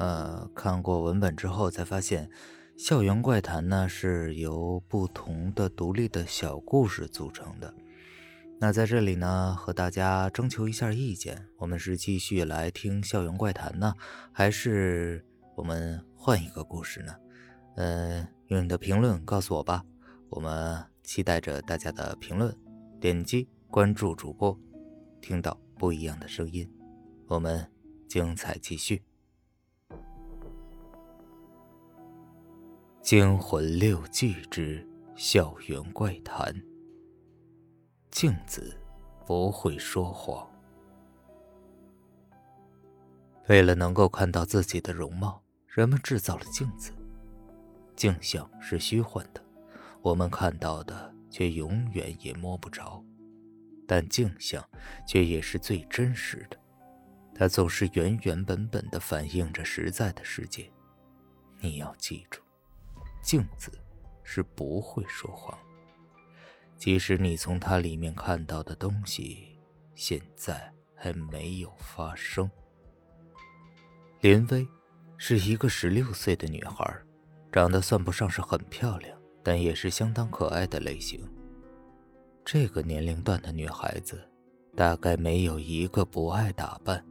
呃，看过文本之后才发现，《校园怪谈》呢是由不同的独立的小故事组成的。那在这里呢，和大家征求一下意见，我们是继续来听《校园怪谈》呢，还是我们换一个故事呢？呃，用你的评论告诉我吧，我们期待着大家的评论。点击关注主播，听到不一样的声音，我们精彩继续。惊魂六记之校园怪谈。镜子不会说谎。为了能够看到自己的容貌，人们制造了镜子。镜像是虚幻的，我们看到的却永远也摸不着。但镜像却也是最真实的，它总是原原本本的反映着实在的世界。你要记住。镜子是不会说谎，即使你从它里面看到的东西现在还没有发生。林薇是一个十六岁的女孩，长得算不上是很漂亮，但也是相当可爱的类型。这个年龄段的女孩子，大概没有一个不爱打扮，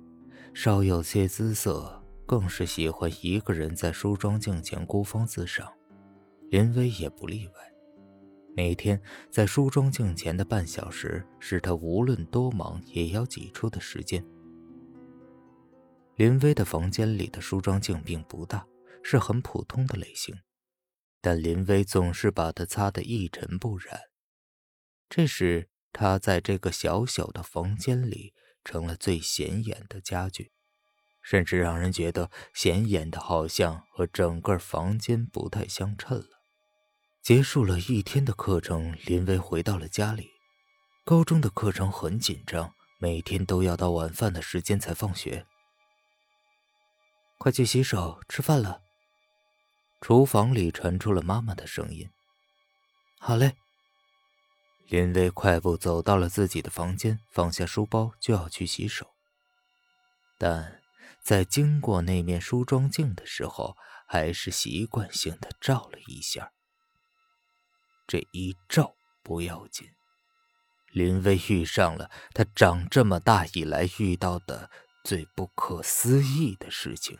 稍有些姿色，更是喜欢一个人在梳妆镜前孤芳自赏。林薇也不例外，每天在梳妆镜前的半小时，是她无论多忙也要挤出的时间。林薇的房间里的梳妆镜并不大，是很普通的类型，但林薇总是把它擦得一尘不染，这使她在这个小小的房间里成了最显眼的家具。甚至让人觉得显眼的，好像和整个房间不太相称了。结束了一天的课程，林薇回到了家里。高中的课程很紧张，每天都要到晚饭的时间才放学。快去洗手，吃饭了。厨房里传出了妈妈的声音。好嘞。林薇快步走到了自己的房间，放下书包就要去洗手。但在经过那面梳妆镜的时候，还是习惯性的照了一下。这一照不要紧，林薇遇上了她长这么大以来遇到的最不可思议的事情。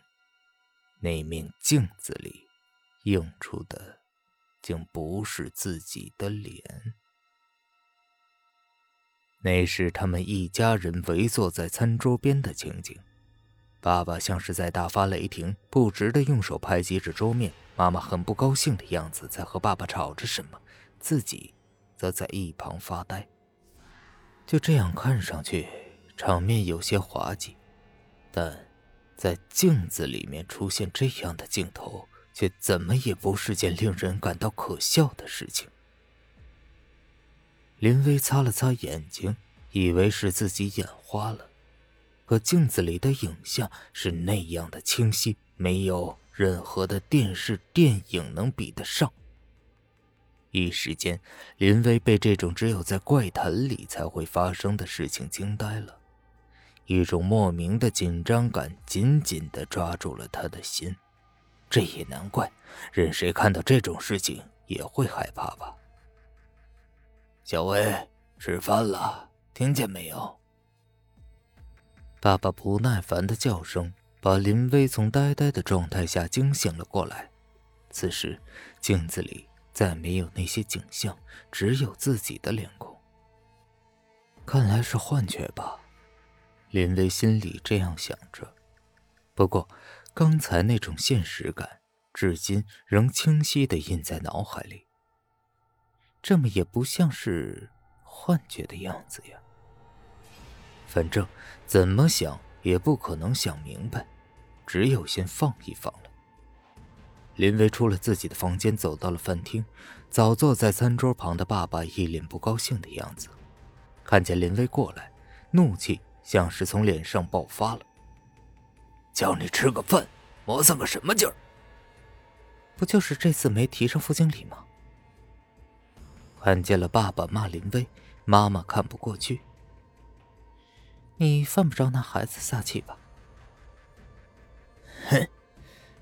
那面镜子里映出的，竟不是自己的脸。那是他们一家人围坐在餐桌边的情景。爸爸像是在大发雷霆，不值得用手拍击着桌面。妈妈很不高兴的样子，在和爸爸吵着什么，自己则在一旁发呆。就这样看上去，场面有些滑稽，但在镜子里面出现这样的镜头，却怎么也不是件令人感到可笑的事情。林薇擦了擦眼睛，以为是自己眼花了。可镜子里的影像是那样的清晰，没有任何的电视电影能比得上。一时间，林薇被这种只有在怪谈里才会发生的事情惊呆了，一种莫名的紧张感紧紧的抓住了他的心。这也难怪，任谁看到这种事情也会害怕吧。小薇，吃饭了，听见没有？爸爸不耐烦的叫声把林薇从呆呆的状态下惊醒了过来。此时，镜子里再没有那些景象，只有自己的脸孔。看来是幻觉吧，林薇心里这样想着。不过，刚才那种现实感，至今仍清晰的印在脑海里。这么也不像是幻觉的样子呀。反正怎么想也不可能想明白，只有先放一放了。林薇出了自己的房间，走到了饭厅，早坐在餐桌旁的爸爸一脸不高兴的样子，看见林薇过来，怒气像是从脸上爆发了。叫你吃个饭，磨蹭个什么劲儿？不就是这次没提上副经理吗？看见了爸爸骂林薇，妈妈看不过去。你犯不着拿孩子撒气吧？哼，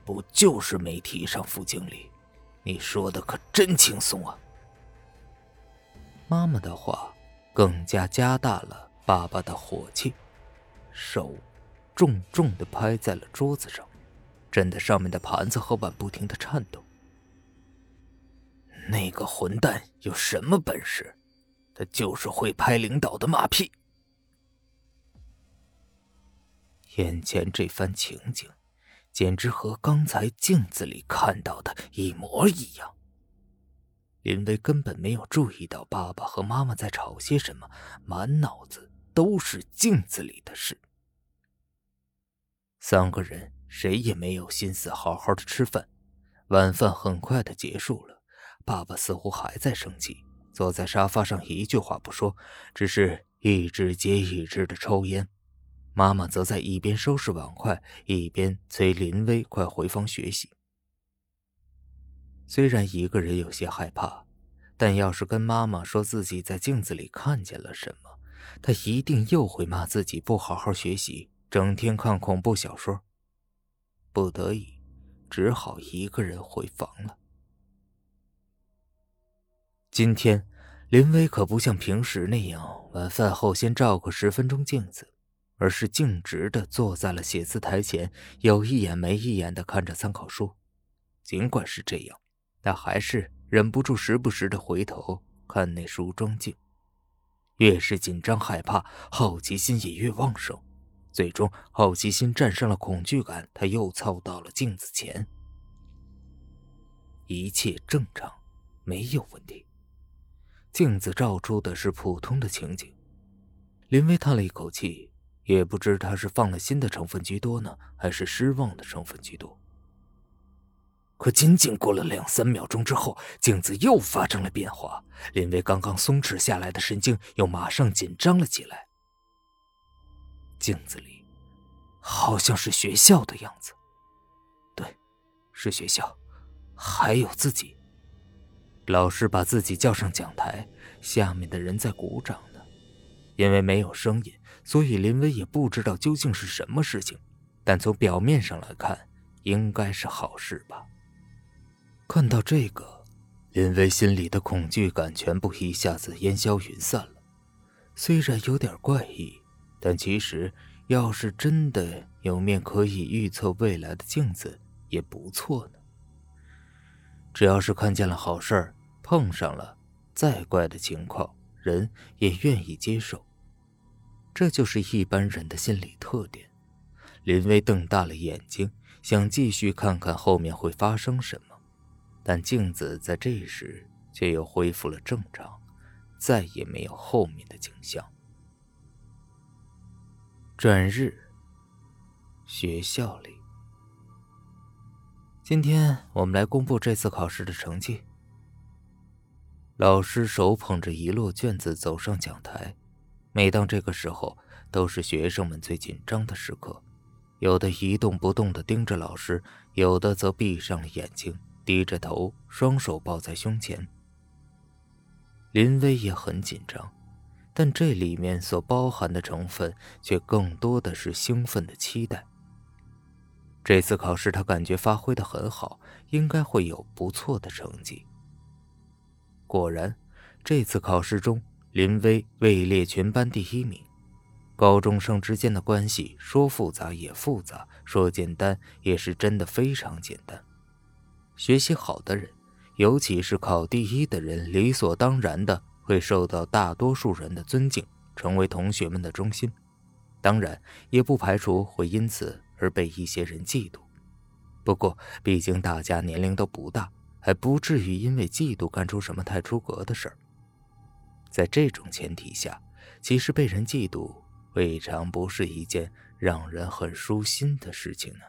不就是没提上副经理？你说的可真轻松啊！妈妈的话更加加大了爸爸的火气，手重重的拍在了桌子上，震得上面的盘子和碗不停的颤抖。那个混蛋有什么本事？他就是会拍领导的马屁。眼前这番情景，简直和刚才镜子里看到的一模一样。林威根本没有注意到爸爸和妈妈在吵些什么，满脑子都是镜子里的事。三个人谁也没有心思好好的吃饭，晚饭很快的结束了。爸爸似乎还在生气，坐在沙发上一句话不说，只是一支接一支的抽烟。妈妈则在一边收拾碗筷，一边催林威快回房学习。虽然一个人有些害怕，但要是跟妈妈说自己在镜子里看见了什么，她一定又会骂自己不好好学习，整天看恐怖小说。不得已，只好一个人回房了。今天，林威可不像平时那样，晚饭后先照个十分钟镜子，而是径直的坐在了写字台前，有一眼没一眼的看着参考书。尽管是这样，他还是忍不住时不时的回头看那梳妆镜。越是紧张害怕，好奇心也越旺盛。最终，好奇心战胜了恐惧感，他又凑到了镜子前。一切正常，没有问题。镜子照出的是普通的情景，林威叹了一口气，也不知他是放了心的成分居多呢，还是失望的成分居多。可仅仅过了两三秒钟之后，镜子又发生了变化，林威刚刚松弛下来的神经又马上紧张了起来。镜子里，好像是学校的样子，对，是学校，还有自己。老师把自己叫上讲台，下面的人在鼓掌呢。因为没有声音，所以林威也不知道究竟是什么事情。但从表面上来看，应该是好事吧。看到这个，林威心里的恐惧感全部一下子烟消云散了。虽然有点怪异，但其实要是真的有面可以预测未来的镜子，也不错呢。只要是看见了好事儿。碰上了再怪的情况，人也愿意接受。这就是一般人的心理特点。林威瞪大了眼睛，想继续看看后面会发生什么，但镜子在这时却又恢复了正常，再也没有后面的景象。转日，学校里，今天我们来公布这次考试的成绩。老师手捧着一摞卷子走上讲台，每当这个时候，都是学生们最紧张的时刻，有的一动不动地盯着老师，有的则闭上了眼睛，低着头，双手抱在胸前。林威也很紧张，但这里面所包含的成分却更多的是兴奋的期待。这次考试，他感觉发挥的很好，应该会有不错的成绩。果然，这次考试中，林威位列全班第一名。高中生之间的关系，说复杂也复杂，说简单也是真的非常简单。学习好的人，尤其是考第一的人，理所当然的会受到大多数人的尊敬，成为同学们的中心。当然，也不排除会因此而被一些人嫉妒。不过，毕竟大家年龄都不大。还不至于因为嫉妒干出什么太出格的事儿。在这种前提下，其实被人嫉妒未尝不是一件让人很舒心的事情呢。